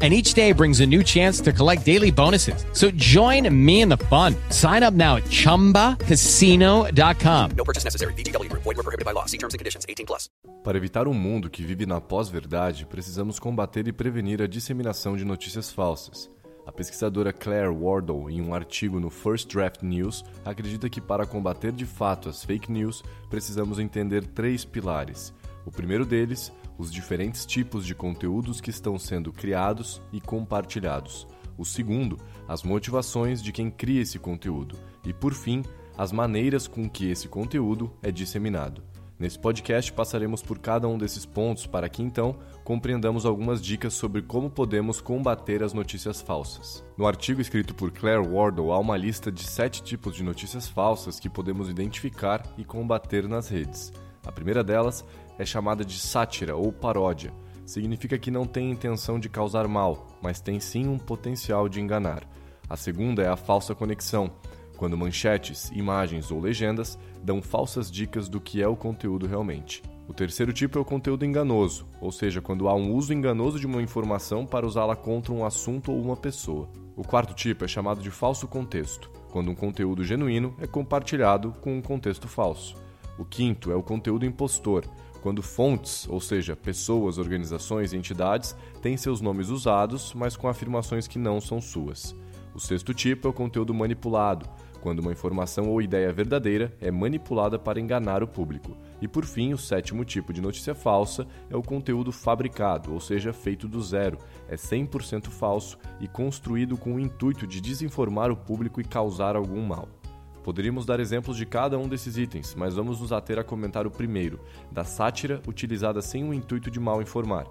and each day brings a new chance to collect daily bonuses. So join me in the fun. Sign up now at ChumbaCasino.com. No purchase necessary. VGW. Void were prohibited by law. See terms and conditions. 18 plus. Para evitar um mundo que vive na pós-verdade, precisamos combater e prevenir a disseminação de notícias falsas. A pesquisadora Claire Wardle, em um artigo no First Draft News, acredita que para combater de fato as fake news, precisamos entender três pilares. O primeiro deles, os diferentes tipos de conteúdos que estão sendo criados e compartilhados. O segundo, as motivações de quem cria esse conteúdo. E, por fim, as maneiras com que esse conteúdo é disseminado. Nesse podcast passaremos por cada um desses pontos para que então compreendamos algumas dicas sobre como podemos combater as notícias falsas. No artigo escrito por Claire Wardle há uma lista de sete tipos de notícias falsas que podemos identificar e combater nas redes. A primeira delas é chamada de sátira ou paródia. Significa que não tem intenção de causar mal, mas tem sim um potencial de enganar. A segunda é a falsa conexão, quando manchetes, imagens ou legendas dão falsas dicas do que é o conteúdo realmente. O terceiro tipo é o conteúdo enganoso, ou seja, quando há um uso enganoso de uma informação para usá-la contra um assunto ou uma pessoa. O quarto tipo é chamado de falso contexto, quando um conteúdo genuíno é compartilhado com um contexto falso. O quinto é o conteúdo impostor, quando fontes, ou seja, pessoas, organizações e entidades, têm seus nomes usados, mas com afirmações que não são suas. O sexto tipo é o conteúdo manipulado, quando uma informação ou ideia verdadeira é manipulada para enganar o público. E por fim, o sétimo tipo de notícia falsa é o conteúdo fabricado, ou seja, feito do zero, é 100% falso e construído com o intuito de desinformar o público e causar algum mal. Poderíamos dar exemplos de cada um desses itens, mas vamos nos ater a comentar o primeiro, da sátira utilizada sem o intuito de mal informar.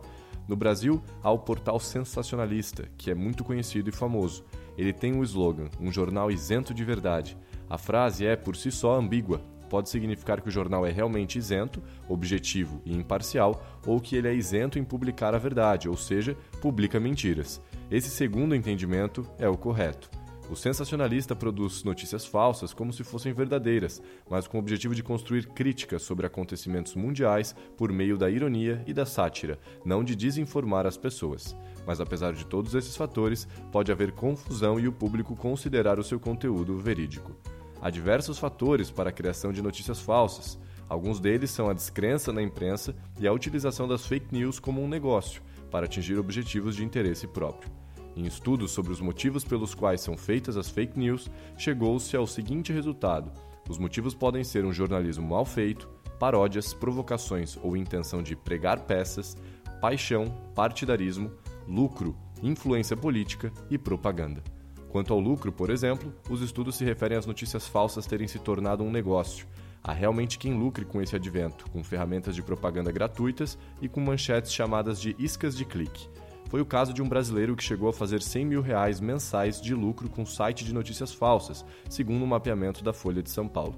No Brasil, há o portal Sensacionalista, que é muito conhecido e famoso. Ele tem um slogan, um jornal isento de verdade. A frase é, por si só, ambígua. Pode significar que o jornal é realmente isento, objetivo e imparcial, ou que ele é isento em publicar a verdade, ou seja, publica mentiras. Esse segundo entendimento é o correto. O sensacionalista produz notícias falsas como se fossem verdadeiras, mas com o objetivo de construir críticas sobre acontecimentos mundiais por meio da ironia e da sátira, não de desinformar as pessoas. Mas apesar de todos esses fatores, pode haver confusão e o público considerar o seu conteúdo verídico. Há diversos fatores para a criação de notícias falsas. Alguns deles são a descrença na imprensa e a utilização das fake news como um negócio, para atingir objetivos de interesse próprio. Em estudos sobre os motivos pelos quais são feitas as fake news, chegou-se ao seguinte resultado: os motivos podem ser um jornalismo mal feito, paródias, provocações ou intenção de pregar peças, paixão, partidarismo, lucro, influência política e propaganda. Quanto ao lucro, por exemplo, os estudos se referem às notícias falsas terem se tornado um negócio. Há realmente quem lucre com esse advento, com ferramentas de propaganda gratuitas e com manchetes chamadas de iscas de clique. Foi o caso de um brasileiro que chegou a fazer 100 mil reais mensais de lucro com site de notícias falsas, segundo um mapeamento da Folha de São Paulo.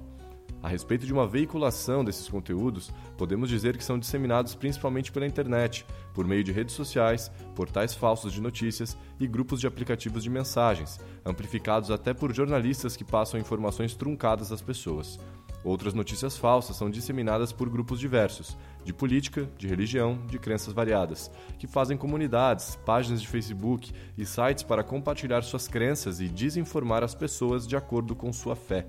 A respeito de uma veiculação desses conteúdos, podemos dizer que são disseminados principalmente pela internet, por meio de redes sociais, portais falsos de notícias e grupos de aplicativos de mensagens, amplificados até por jornalistas que passam informações truncadas às pessoas. Outras notícias falsas são disseminadas por grupos diversos, de política, de religião, de crenças variadas, que fazem comunidades, páginas de Facebook e sites para compartilhar suas crenças e desinformar as pessoas de acordo com sua fé.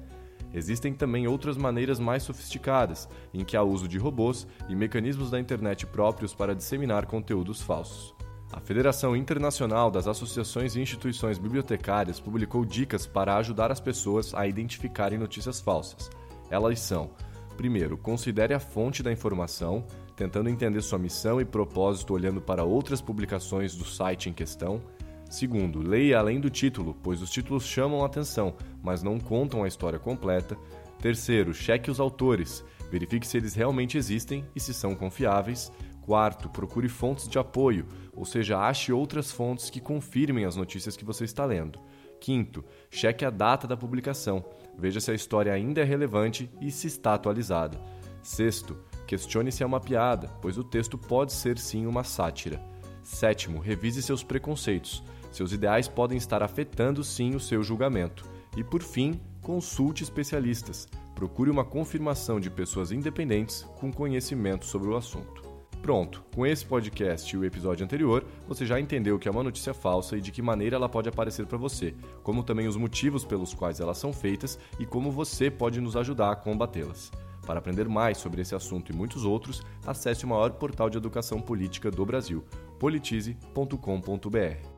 Existem também outras maneiras mais sofisticadas, em que há uso de robôs e mecanismos da internet próprios para disseminar conteúdos falsos. A Federação Internacional das Associações e Instituições Bibliotecárias publicou dicas para ajudar as pessoas a identificarem notícias falsas. Elas são Primeiro, considere a fonte da informação, tentando entender sua missão e propósito olhando para outras publicações do site em questão. Segundo, leia além do título, pois os títulos chamam a atenção, mas não contam a história completa. Terceiro, cheque os autores, verifique se eles realmente existem e se são confiáveis. Quarto, procure fontes de apoio, ou seja, ache outras fontes que confirmem as notícias que você está lendo. Quinto, cheque a data da publicação, veja se a história ainda é relevante e se está atualizada. Sexto, questione se é uma piada, pois o texto pode ser sim uma sátira. Sétimo, revise seus preconceitos. Seus ideais podem estar afetando sim o seu julgamento. E por fim, consulte especialistas. Procure uma confirmação de pessoas independentes com conhecimento sobre o assunto. Pronto, com esse podcast e o episódio anterior, você já entendeu o que é uma notícia falsa e de que maneira ela pode aparecer para você, como também os motivos pelos quais elas são feitas e como você pode nos ajudar a combatê-las. Para aprender mais sobre esse assunto e muitos outros, acesse o maior portal de educação política do Brasil, politize.com.br.